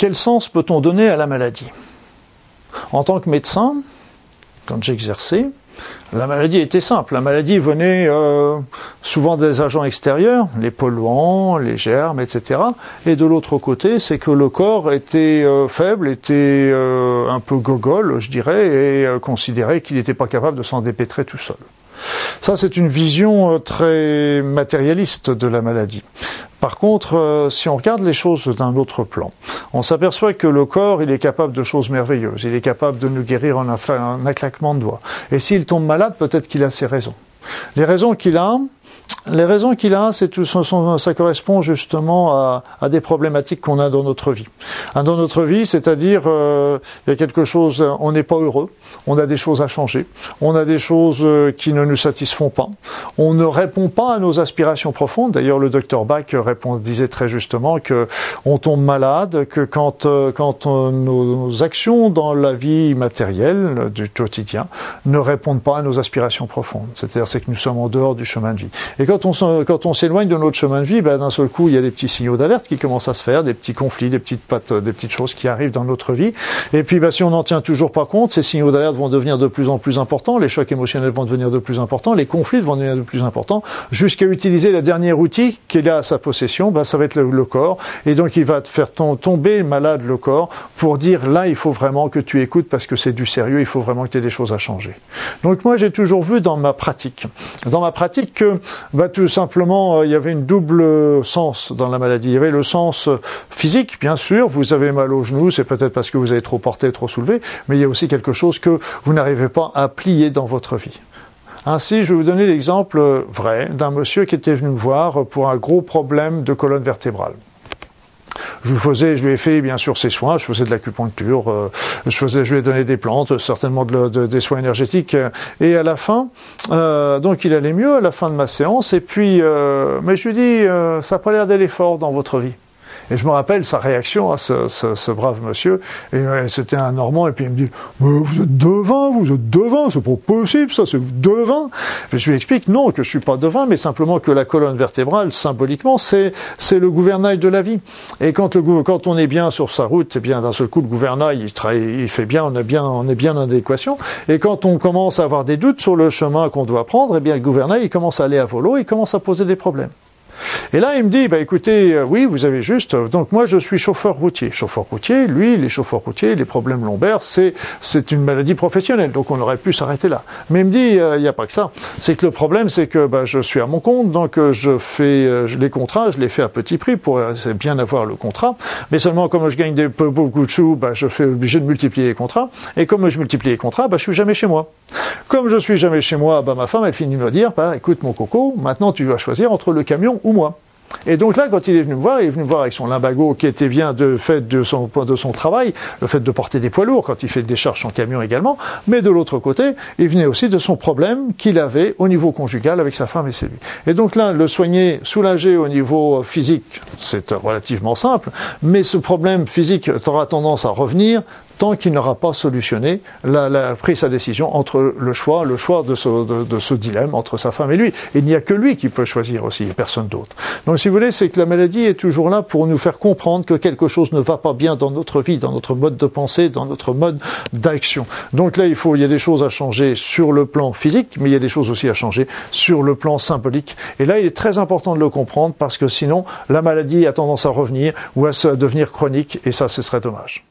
quel sens peut-on donner à la maladie? En tant que médecin, quand j'exerçais, la maladie était simple. La maladie venait euh, souvent des agents extérieurs, les polluants, les germes, etc. Et de l'autre côté, c'est que le corps était euh, faible, était euh, un peu gogol, je dirais, et considérait qu'il n'était pas capable de s'en dépêtrer tout seul. Ça, c'est une vision très matérialiste de la maladie. Par contre, euh, si on regarde les choses d'un autre plan, on s'aperçoit que le corps, il est capable de choses merveilleuses. Il est capable de nous guérir en un, un claquement de doigts. Et s'il tombe malade, peut-être qu'il a ses raisons. Les raisons qu'il a, les raisons qu'il a, c'est tout, ça correspond justement à, des problématiques qu'on a dans notre vie. Hein, dans notre vie, c'est-à-dire, euh, il y a quelque chose, on n'est pas heureux, on a des choses à changer, on a des choses euh, qui ne nous satisfont pas, on ne répond pas à nos aspirations profondes. D'ailleurs, le docteur Bach répond, disait très justement que on tombe malade, que quand, euh, quand nos actions dans la vie matérielle du quotidien ne répondent pas à nos aspirations profondes. C'est-à-dire, c'est que nous sommes en dehors du chemin de vie. Quand on, s'éloigne de notre chemin de vie, ben, d'un seul coup, il y a des petits signaux d'alerte qui commencent à se faire, des petits conflits, des petites pattes, des petites choses qui arrivent dans notre vie. Et puis, ben, si on n'en tient toujours pas compte, ces signaux d'alerte vont devenir de plus en plus importants, les chocs émotionnels vont devenir de plus importants, les conflits vont devenir de plus importants, jusqu'à utiliser le dernier outil qu'il a à sa possession, ben, ça va être le, corps. Et donc, il va faire tomber malade le corps pour dire là, il faut vraiment que tu écoutes parce que c'est du sérieux, il faut vraiment que tu aies des choses à changer. Donc, moi, j'ai toujours vu dans ma pratique, dans ma pratique que bah, Tout simplement, euh, il y avait une double sens dans la maladie. Il y avait le sens physique, bien sûr. Vous avez mal au genou, c'est peut-être parce que vous avez trop porté, trop soulevé, mais il y a aussi quelque chose que vous n'arrivez pas à plier dans votre vie. Ainsi, je vais vous donner l'exemple euh, vrai d'un monsieur qui était venu me voir pour un gros problème de colonne vertébrale. Je faisais, je lui ai fait bien sûr ses soins, je faisais de l'acupuncture, euh, je faisais, je lui ai donné des plantes, certainement de, des soins énergétiques. Et à la fin, euh, donc il allait mieux à la fin de ma séance. Et puis, euh, mais je lui dis, ça n'a pas l'air d'aller fort dans votre vie. Et je me rappelle sa réaction à ce, ce, ce brave monsieur. Et c'était un Normand. Et puis il me dit Vous êtes devin, vous êtes devin, c'est pas possible, ça, c'est devin. Et je lui explique non, que je suis pas devin, mais simplement que la colonne vertébrale, symboliquement, c'est le gouvernail de la vie. Et quand le quand on est bien sur sa route, eh bien d'un seul coup le gouvernail il, il fait bien, on est bien, on est bien en adéquation. Et quand on commence à avoir des doutes sur le chemin qu'on doit prendre, eh bien le gouvernail il commence à aller à volo, il commence à poser des problèmes. Et là, il me dit, bah écoutez, euh, oui, vous avez juste. Donc moi, je suis chauffeur routier. Chauffeur routier, lui, les chauffeurs routiers, les problèmes lombaires, c'est c'est une maladie professionnelle. Donc on aurait pu s'arrêter là. Mais il me dit, euh, il n'y a pas que ça. C'est que le problème, c'est que bah, je suis à mon compte, donc euh, je fais les contrats, je les fais à petit prix pour bien avoir le contrat. Mais seulement comme je gagne des, beaucoup de sous, bah, je fais obligé de multiplier les contrats. Et comme je multiplie les contrats, bah, je suis jamais chez moi. Comme je suis jamais chez moi, bah, ma femme, elle finit de me dire, bah, écoute mon coco, maintenant tu vas choisir entre le camion ou moi. Et donc là, quand il est venu me voir, il est venu me voir avec son limbago qui était bien de fait de son, de son travail, le fait de porter des poids lourds quand il fait des charges en camion également. Mais de l'autre côté, il venait aussi de son problème qu'il avait au niveau conjugal avec sa femme et ses lui. Et donc là, le soigner, soulager au niveau physique, c'est relativement simple. Mais ce problème physique aura tendance à revenir tant qu'il n'aura pas solutionné, la, la, pris sa décision entre le choix, le choix de ce, de, de ce dilemme entre sa femme et lui. il n'y a que lui qui peut choisir aussi, personne d'autre. Donc, si vous voulez, c'est que la maladie est toujours là pour nous faire comprendre que quelque chose ne va pas bien dans notre vie, dans notre mode de pensée, dans notre mode d'action. Donc là, il faut, il y a des choses à changer sur le plan physique, mais il y a des choses aussi à changer sur le plan symbolique. Et là, il est très important de le comprendre parce que sinon, la maladie a tendance à revenir ou à, se, à devenir chronique, et ça, ce serait dommage.